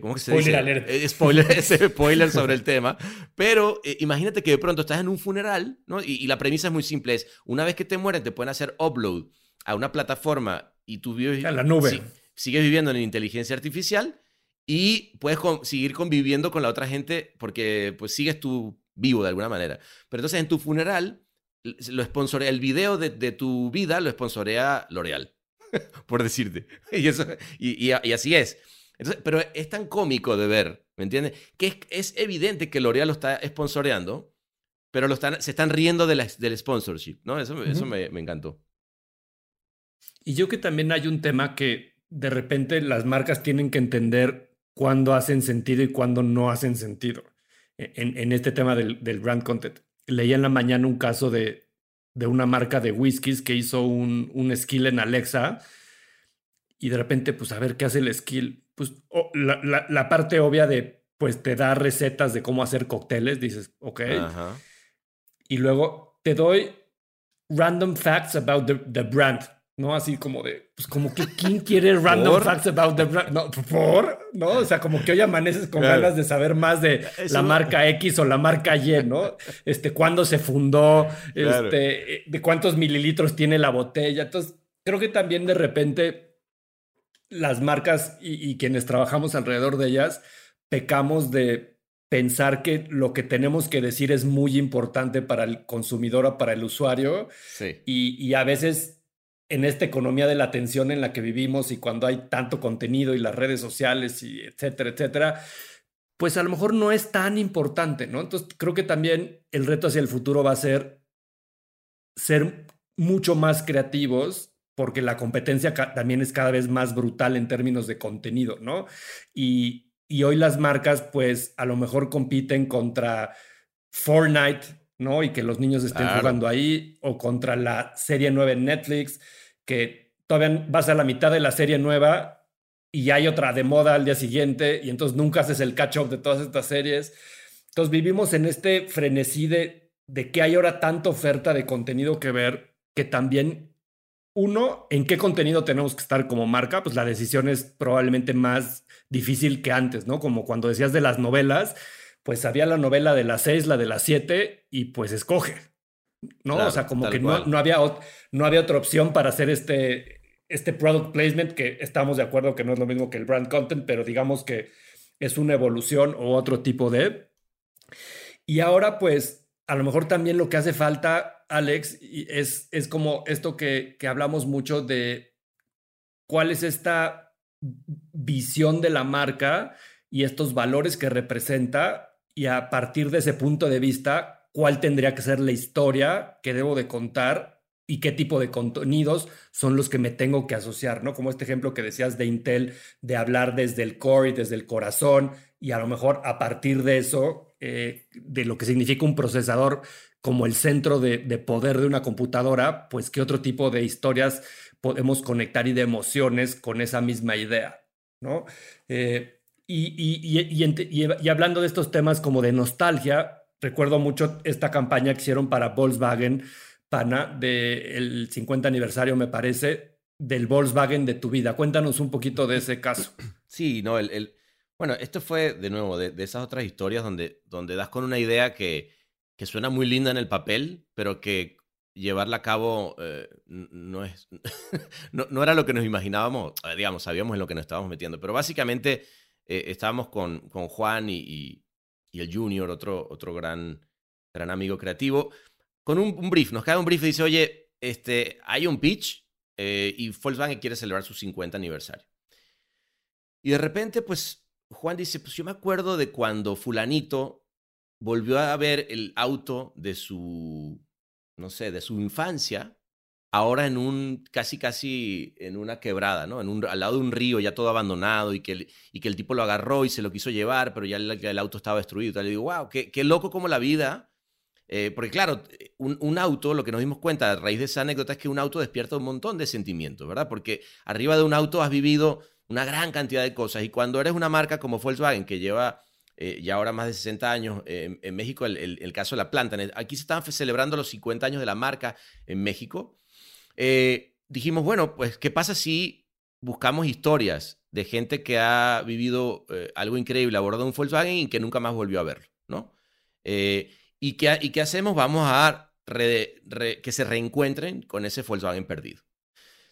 ¿cómo que se spoiler dice? spoiler, spoiler sobre el tema. Pero imagínate que de pronto estás en un funeral, ¿no? Y, y, la premisa es muy simple, es una vez que te mueren te pueden hacer upload a una plataforma y tú vives... A la nube. sigues viviendo en inteligencia artificial y puedes seguir conviviendo con la otra gente porque pues sigues tú vivo de alguna manera. Pero entonces en tu funeral lo sponsorea, el video de, tu vida lo sponsorea L'Oreal, por decirte. Y, eso, y, así es. pero es tan cómico de ver, ¿me entiendes? Que es, evidente que L'Oreal lo está sponsoreando, pero lo están, se están riendo de del sponsorship, ¿no? Eso, eso me, me encantó. Y yo que también hay un tema que de repente las marcas tienen que entender cuándo hacen sentido y cuándo no hacen sentido e, en, este tema del, del, brand content. Leía en la mañana un caso de, de una marca de whiskies que hizo un, un, skill en Alexa y de repente, pues a ver qué hace el skill. Pues la, la, la, parte obvia de, pues te da recetas de cómo hacer cócteles, dices, ok. Y luego te doy random facts about the, the brand ¿no? Así como de, pues como que, ¿quién quiere random facts about the brand? No, ¿por? ¿No? O sea, como que hoy amaneces con ganas de saber más de la marca X o la marca Y, ¿no? Este, cuándo se fundó, este, de cuántos mililitros tiene la botella. Entonces, creo que también de repente las marcas y, y quienes trabajamos alrededor de ellas pecamos de pensar que lo que tenemos que decir es muy importante para el consumidor o para el usuario. Sí. Y, y a veces en esta economía de la atención en la que vivimos y cuando hay tanto contenido y las redes sociales y etcétera, etcétera, pues a lo mejor no es tan importante, ¿no? Entonces creo que también el reto hacia el futuro va a ser ser mucho más creativos porque la competencia también es cada vez más brutal en términos de contenido, ¿no? Y, y hoy las marcas pues a lo mejor compiten contra Fortnite, ¿no? Y que los niños estén jugando ahí, o contra la serie nueva en Netflix, que todavía vas a la mitad de la serie nueva y hay otra de moda al día siguiente, y entonces nunca haces el catch-up de todas estas series. Entonces vivimos en este frenesí de, de que hay ahora tanta oferta de contenido que ver, que también, uno, en qué contenido tenemos que estar como marca, pues la decisión es probablemente más difícil que antes, ¿no? Como cuando decías de las novelas, pues había la novela de las seis, la de las siete, y pues escoge. ¿No? o sea, como que no, no, había, no había otra opción para hacer este, este product placement, que estamos de acuerdo que no es lo mismo que el brand content, pero digamos que es una evolución o otro tipo de. Y ahora, pues, a lo mejor también lo que hace falta, Alex, es, es como esto que, que hablamos mucho de cuál es esta visión de la marca y estos valores que representa y a partir de ese punto de vista, cuál tendría que ser la historia que debo de contar y qué tipo de contenidos son los que me tengo que asociar, ¿no? Como este ejemplo que decías de Intel, de hablar desde el core y desde el corazón, y a lo mejor a partir de eso, eh, de lo que significa un procesador como el centro de, poder de una computadora, pues qué otro tipo de historias podemos conectar y de emociones con esa misma idea, ¿no? Eh, y, hablando de estos temas como de nostalgia, recuerdo mucho esta campaña que hicieron para Volkswagen, Pana, del 50 aniversario, me parece, del Volkswagen de tu vida. Cuéntanos un poquito de ese caso. Sí, no, el, bueno, esto fue de nuevo de, esas otras historias donde, donde das con una idea que, que suena muy linda en el papel, pero que llevarla a cabo eh, no, es, no, no, era lo que nos imaginábamos, eh, digamos, sabíamos en lo que nos estábamos metiendo, pero básicamente eh, estábamos con, con Juan y, el Junior, otro, otro gran, gran amigo creativo, con un, brief. Nos cae un brief y dice, oye, este, hay un pitch eh, y Volkswagen quiere celebrar su 50 aniversario. Y de repente, pues, Juan dice, pues yo me acuerdo de cuando fulanito volvió a ver el auto de su, no sé, de su infancia ahora en un, casi, casi en una quebrada, ¿no? En un, al lado de un río ya todo abandonado y que, el, y que el tipo lo agarró y se lo quiso llevar, pero ya el, auto estaba destruido. Y le digo, wow, qué, loco como la vida. Eh, porque claro, un, un, auto, lo que nos dimos cuenta a raíz de esa anécdota es que un auto despierta un montón de sentimientos, ¿verdad? Porque arriba de un auto has vivido una gran cantidad de cosas y cuando eres una marca como Volkswagen que lleva eh, ya ahora más de 60 años, en México el, el, el, caso de la planta, aquí se están celebrando los 50 años de la marca en México eh, dijimos, bueno, pues, ¿qué pasa si buscamos historias de gente que ha vivido eh, algo increíble a bordo de un Volkswagen y que nunca más volvió a verlo, ¿no? Eh, ¿y, qué, ¿Y qué hacemos? Vamos a que se reencuentren con ese Volkswagen perdido.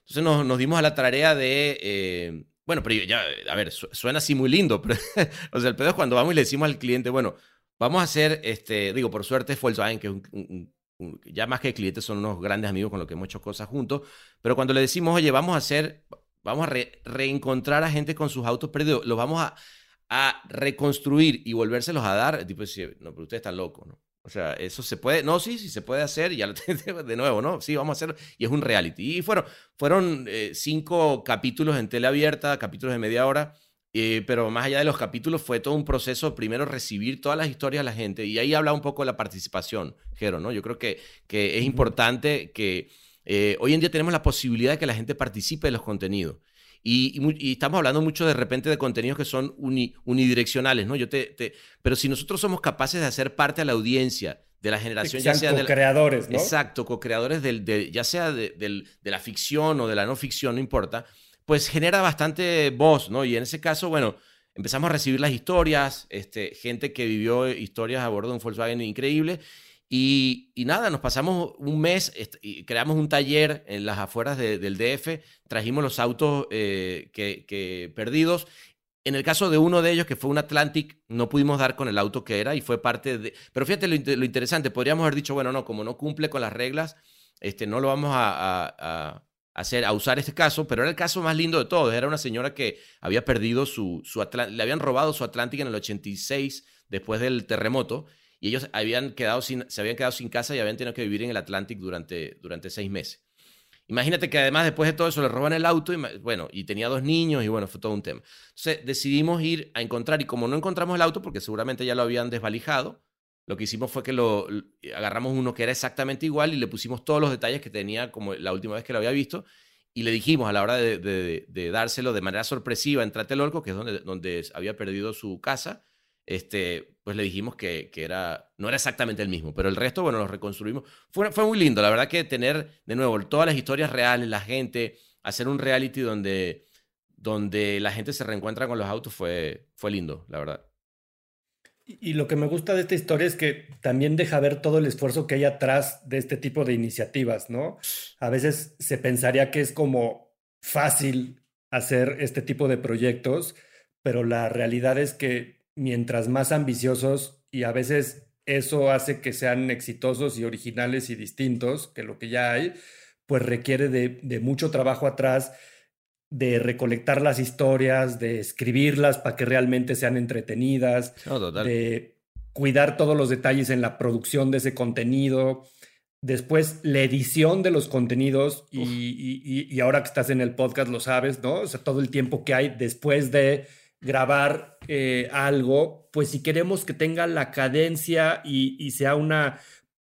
Entonces nos, nos dimos a la tarea de, bueno, pero ya, a ver, suena así muy lindo, pero, el pedo es cuando vamos y le decimos al cliente, bueno, vamos a hacer, este, digo, por suerte Volkswagen, que es un, ya más que clientes son unos grandes amigos con los que hemos hecho cosas juntos, pero cuando le decimos, oye, vamos a hacer, vamos a reencontrar a gente con sus autos perdidos, los vamos a, reconstruir y volvérselos a dar, el tipo dice, no, pero usted está loco, ¿no? O sea, eso se puede, no, sí, sí se puede hacer, ya lo de nuevo, ¿no? Sí, vamos a hacerlo, y es un reality. Y fueron, fueron eh, cinco capítulos en tele abierta, capítulos de media hora, eh, pero más allá de los capítulos fue todo un proceso, primero recibir todas las historias de la gente, y ahí habla un poco de la participación, Jero, ¿no? Yo creo que, que es importante que eh, hoy en día tenemos la posibilidad de que la gente participe en los contenidos. Y, estamos hablando mucho de repente de contenidos que son unidireccionales, ¿no? Yo te, pero si nosotros somos capaces de hacer parte de la audiencia, de la generación, ya sea co-creadores, ¿no? Exacto, co-creadores del, ya sea de, de, la ficción o de la no ficción, no importa, pues genera bastante voz, ¿no? Y en ese caso, bueno, empezamos a recibir las historias, este, gente que vivió historias a bordo de un Volkswagen increíble y, nada, nos pasamos un mes y creamos un taller en las afueras del DF, trajimos los autos eh, que, perdidos. En el caso de uno de ellos, que fue un Atlantic, no pudimos dar con el auto que era y fue parte de... Pero fíjate lo, interesante, podríamos haber dicho, bueno, no, como no cumple con las reglas, este, no lo vamos a, hacer, a usar este caso, pero era el caso más lindo de todos. Era una señora que había perdido su, su le habían robado su Atlantic en el 86 después del terremoto y ellos habían quedado se habían quedado sin casa y habían tenido que vivir en el Atlántico durante, durante seis meses. Imagínate que además después de todo eso le roban el auto bueno, y tenía dos niños y bueno, fue todo un tema. Entonces decidimos ir a encontrar y como no encontramos el auto porque seguramente ya lo habían desvalijado, lo que hicimos fue que lo agarramos uno que era exactamente igual y le pusimos todos los detalles que tenía como la última vez que lo había visto y le dijimos a la hora de, dárselo de manera sorpresiva en Tlatelolco, que es donde, donde había perdido su casa, este, pues le dijimos que, que, era, no era exactamente el mismo, pero el resto, bueno, lo reconstruimos. Fue, fue muy lindo, la verdad que tener de nuevo todas las historias reales, la gente, hacer un reality donde, donde la gente se reencuentra con los autos fue, fue lindo, la verdad. Y lo que me gusta de esta historia es que también deja ver todo el esfuerzo que hay atrás de este tipo de iniciativas, ¿no? A veces se pensaría que es como fácil hacer este tipo de proyectos, pero la realidad es que mientras más ambiciosos y a veces eso hace que sean exitosos y originales y distintos que lo que ya hay, pues requiere de, mucho trabajo atrás, de recolectar las historias, de escribirlas para que realmente sean entretenidas, de cuidar todos los detalles en la producción de ese contenido, después la edición de los contenidos y, y, ahora que estás en el podcast lo sabes, ¿no? O sea, todo el tiempo que hay después de grabar eh, algo, pues si queremos que tenga la cadencia y, sea una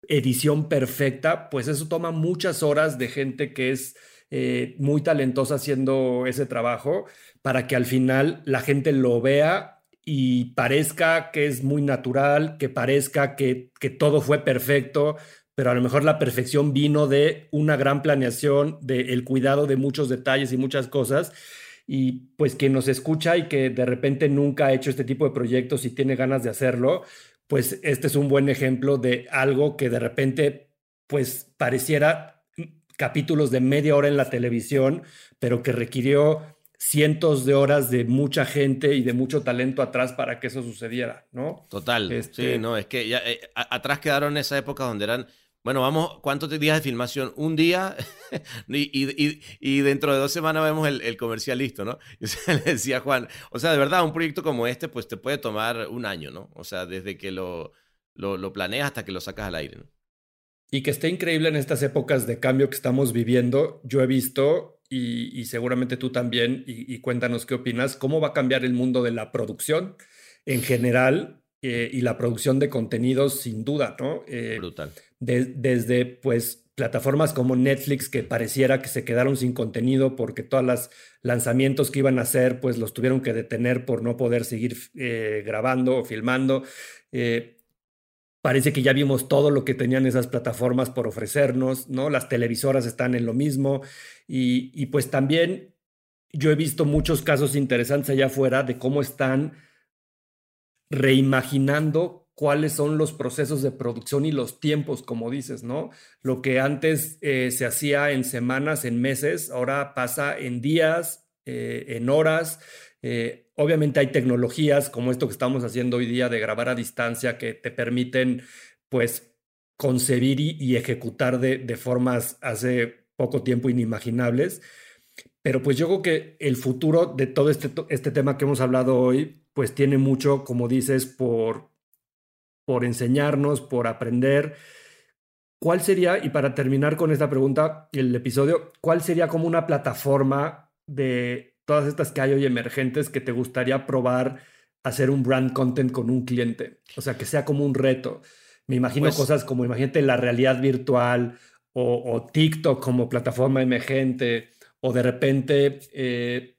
edición perfecta, pues eso toma muchas horas de gente que es eh, muy talentosa haciendo ese trabajo para que al final la gente lo vea y parezca que es muy natural, que parezca que, que todo fue perfecto, pero a lo mejor la perfección vino de una gran planeación, del cuidado de muchos detalles y muchas cosas. Y pues quien nos escucha y que de repente nunca ha hecho este tipo de proyectos y tiene ganas de hacerlo, pues este es un buen ejemplo de algo que de repente pues pareciera capítulos de media hora en la televisión, pero que requirió cientos de horas de mucha gente y de mucho talento atrás para que eso sucediera, ¿no? Total. Sí, este no, es que ya eh, atrás quedaron esa época donde eran bueno, vamos, ¿cuántos días de filmación? Un día y, dentro de dos semanas vemos el, comercial listo, ¿no? Y le decía Juan, o sea, de verdad, un proyecto como este, pues te puede tomar un año, ¿no? O sea, desde que lo, lo, planeas hasta que lo sacas al aire, ¿no? Y que esté increíble en estas épocas de cambio que estamos viviendo. Yo he visto, y, seguramente tú también, y, cuéntanos qué opinas, cómo va a cambiar el mundo de la producción en general eh, y la producción de contenidos sin duda, ¿no? Eh, Brutal desde pues plataformas como Netflix que pareciera que se quedaron sin contenido porque todos los lanzamientos que iban a hacer pues los tuvieron que detener por no poder seguir eh, grabando o filmando. Eh, parece que ya vimos todo lo que tenían esas plataformas por ofrecernos, ¿no? Las televisoras están en lo mismo y, y pues también yo he visto muchos casos interesantes allá afuera de cómo están reimaginando cuáles son los procesos de producción y los tiempos, como dices, ¿no? Lo que antes eh, se hacía en semanas, en meses, ahora pasa en días, eh, en horas. Eh, obviamente hay tecnologías como esto que estamos haciendo hoy día de grabar a distancia que te permiten, pues, concebir y, ejecutar de, formas hace poco tiempo inimaginables. Pero pues yo creo que el futuro de todo este, este tema que hemos hablado hoy, pues tiene mucho, como dices, por, por enseñarnos, por aprender. ¿Cuál sería, y para terminar con esta pregunta, el episodio, cuál sería como una plataforma de todas estas que hay hoy emergentes que te gustaría probar hacer un brand content con un cliente? O sea, que sea como un reto. Me imagino pues cosas como, imagínate, la realidad virtual o, TikTok como plataforma emergente o de repente eh,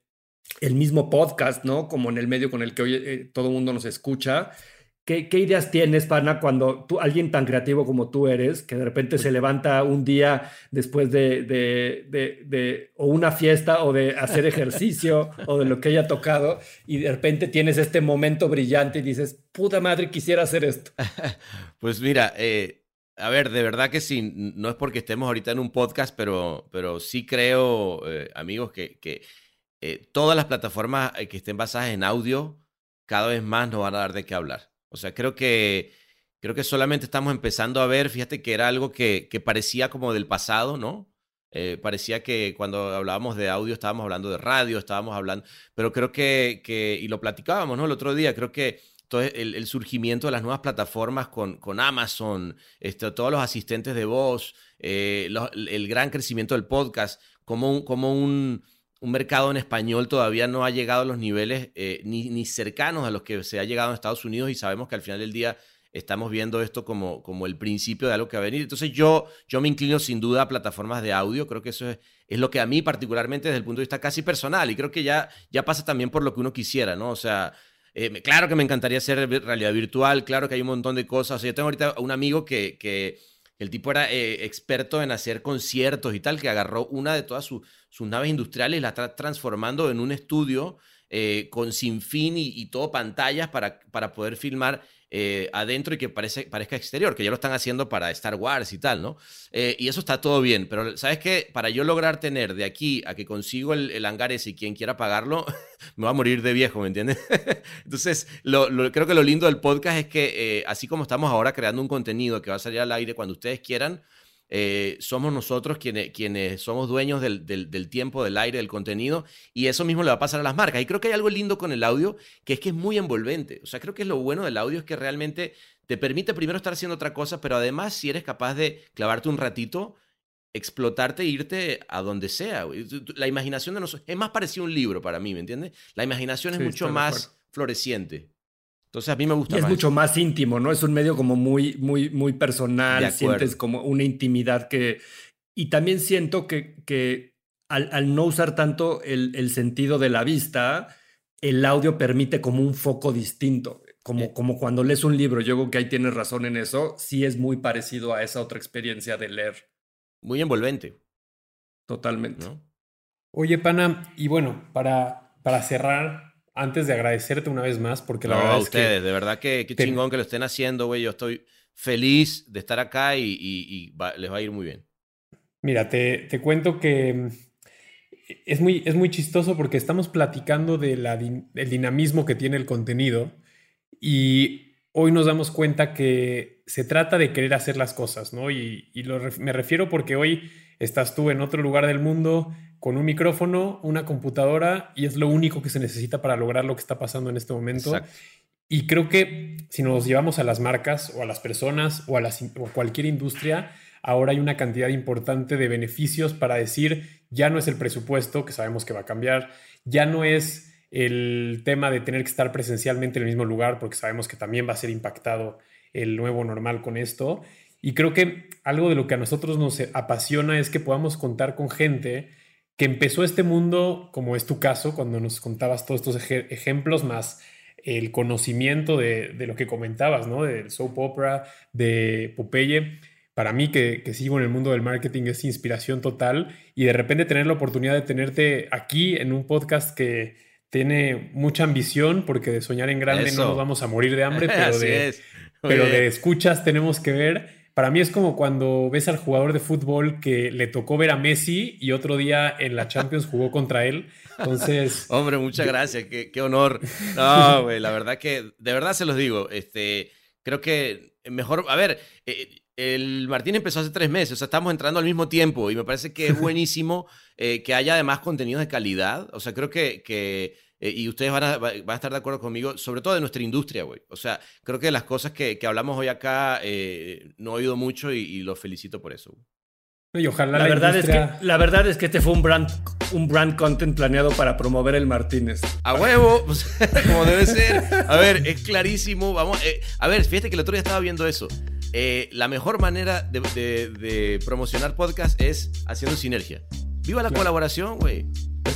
el mismo podcast, ¿no? Como en el medio con el que hoy eh, todo el mundo nos escucha ¿Qué, ideas tienes, Pana, cuando tú, alguien tan creativo como tú eres, que de repente se levanta un día después de, de, o una fiesta o de hacer ejercicio o de lo que haya tocado y de repente tienes este momento brillante y dices, puta madre, quisiera hacer esto? Pues mira, eh, a ver, de verdad que sí, no es porque estemos ahorita en un podcast, pero, pero sí creo, eh, amigos, que, que eh, todas las plataformas que estén basadas en audio cada vez más nos van a dar de qué hablar. O sea, creo que, creo que solamente estamos empezando a ver, fíjate que era algo que, que parecía como del pasado, ¿no? Eh, parecía que cuando hablábamos de audio estábamos hablando de radio, estábamos hablando, pero creo que, que y lo platicábamos, ¿no? El otro día, creo que todo el, el surgimiento de las nuevas plataformas con, con Amazon, este, todos los asistentes de voz, eh, el gran crecimiento del podcast, como un, como un, un mercado en español todavía no ha llegado a los niveles eh, ni, ni, cercanos a los que se ha llegado en Estados Unidos y sabemos que al final del día estamos viendo esto como, como el principio de algo que va a venir. Entonces yo, yo me inclino sin duda a plataformas de audio, creo que eso es, es, lo que a mí particularmente desde el punto de vista casi personal y creo que ya, ya pasa también por lo que uno quisiera, ¿no? O sea... Eh, claro que me encantaría hacer realidad virtual, claro que hay un montón de cosas. O sea, yo tengo ahorita un amigo que, que el tipo era eh, experto en hacer conciertos y tal, que agarró una de todas sus naves industriales y la está transformando en un estudio eh, con sin fin y, todo pantallas para, para poder filmar eh, adentro y que parece, parezca exterior, que ya lo están haciendo para Star Wars y tal, ¿no? Eh, y eso está todo bien, pero ¿sabes qué? Para yo lograr tener de aquí a que consigo el, hangar ese y quien quiera pagarlo, me va a morir de viejo, ¿me entiendes? Entonces, lo, creo que lo lindo del podcast es que así como estamos ahora creando un contenido que va a salir al aire cuando ustedes quieran, eh, somos nosotros quienes, quienes somos dueños del, del, tiempo, del aire, del contenido, y eso mismo le va a pasar a las marcas. Y creo que hay algo lindo con el audio, que es que es muy envolvente. O sea, creo que es lo bueno del audio es que realmente te permite primero estar haciendo otra cosa, pero además si eres capaz de clavarte un ratito, explotarte e irte a donde sea. La imaginación de nosotros es más parecido a un libro para mí, ¿me entiendes? La imaginación es mucho más floreciente. Entonces a mí me gusta. es mucho más íntimo, ¿no? Es un medio como muy, muy, muy personal. Sientes como una intimidad que. Y también siento que, que al, no usar tanto el, sentido de la vista, el audio permite como un foco distinto. Como, eh. como cuando lees un libro, yo creo que ahí tienes razón en eso, sí es muy parecido a esa otra experiencia de leer. Muy envolvente. Totalmente. Oye, Pana, y bueno, para, para cerrar, antes de agradecerte una vez más, porque la verdad es ustedes, de verdad que qué chingón que lo estén haciendo, güey. Yo estoy feliz de estar acá y, les va a ir muy bien. Mira, te, te cuento que mm, es muy, es muy chistoso porque estamos platicando del dinamismo que tiene el contenido y hoy nos damos cuenta que se trata de querer hacer las cosas, ¿no? Y, me refiero porque hoy estás tú en otro lugar del mundo, con un micrófono, una computadora y es lo único que se necesita para lograr lo que está pasando en este momento. Y creo que si nos llevamos a las marcas o a las personas o a, cualquier industria, ahora hay una cantidad importante de beneficios para decir, ya no es el presupuesto, que sabemos que va a cambiar, ya no es el tema de tener que estar presencialmente en el mismo lugar, porque sabemos que también va a ser impactado el nuevo normal con esto. Y creo que algo de lo que a nosotros nos apasiona es que podamos contar con gente que empezó este mundo, como es tu caso, cuando nos contabas todos estos ejemplos, más el conocimiento de, lo que comentabas, ¿no? Del soap opera, de Popeye. Para mí, que, que, sigo en el mundo del marketing, es inspiración total. Y de repente tener la oportunidad de tenerte aquí en un podcast que tiene mucha ambición porque de soñar en grande Eso. no nos vamos a morir de hambre, pero, de escuchas tenemos que ver. Para mí es como cuando ves al jugador de fútbol que le tocó ver a Messi y otro día en la Champions jugó contra él. Entonces, Hombre, muchas gracias, qué, qué honor. No, güey, la verdad que, de verdad se los digo, este, creo que mejor, a ver, eh, el Martín empezó hace tres meses, o sea, estamos entrando al mismo tiempo y me parece que es buenísimo eh, que haya además contenidos de calidad, o sea, creo que, que eh, y ustedes van a, va- van a estar de acuerdo conmigo, sobre todo de nuestra industria, güey. O sea, creo que las cosas que, que hablamos hoy acá eh, no he oído mucho y, y los felicito por eso. güey. y ojalá La la, verdad, industria... es que, la verdad es que este fue un brand, un brand content planeado para promover el Martínez. A huevo, pues, como debe ser. A ver, es clarísimo. Vamos, eh, a ver, fíjate que el otro día estaba viendo eso. Eh, la mejor manera de, de- de promocionar podcast es haciendo sinergia. Viva la Claro. colaboración, güey.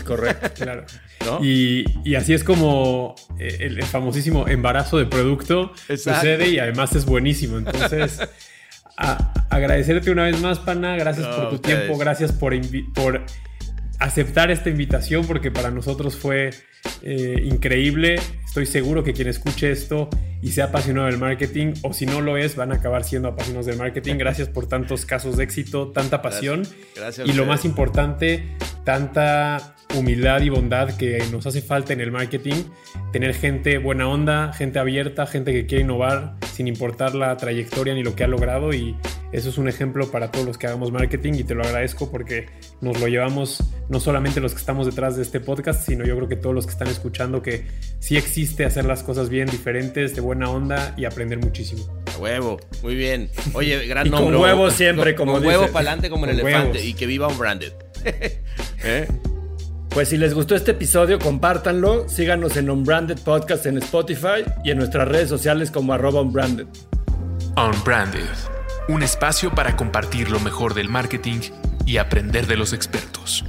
Correcto. Claro. ¿No? Y, y así es como eh, el, el famosísimo embarazo de producto Exacto. sucede y además es buenísimo. Entonces, a- agradecerte una vez más, Pana. Gracias No, por tu ustedes. tiempo, gracias por, por aceptar esta invitación porque para nosotros fue eh, increíble. Estoy seguro que quien escuche esto y sea apasionado del marketing o si no lo es, van a acabar siendo apasionados del marketing. Gracias por tantos casos de éxito, tanta pasión. Gracias. Y lo más importante, tanta humildad y bondad que nos hace falta en el marketing, tener gente buena onda, gente abierta, gente que quiere innovar sin importar la trayectoria ni lo que ha logrado y eso es un ejemplo para todos los que hagamos marketing y te lo agradezco porque nos lo llevamos no solamente los que estamos detrás de este podcast, sino yo creo que todos los que están escuchando que sí existe hacer las cosas bien diferentes, de buena onda y aprender muchísimo. A huevo, muy bien. Oye, gran Y con nombre. huevos siempre, Con- como Con huevos dice. para adelante como el Con elefante huevos. y que viva un branded. ¿Eh? Pues si les gustó este episodio, compártanlo. Síganos en Unbranded Podcast en Spotify y en nuestras redes sociales como arroba Unbranded. Unbranded, un espacio para compartir lo mejor del marketing y aprender de los expertos.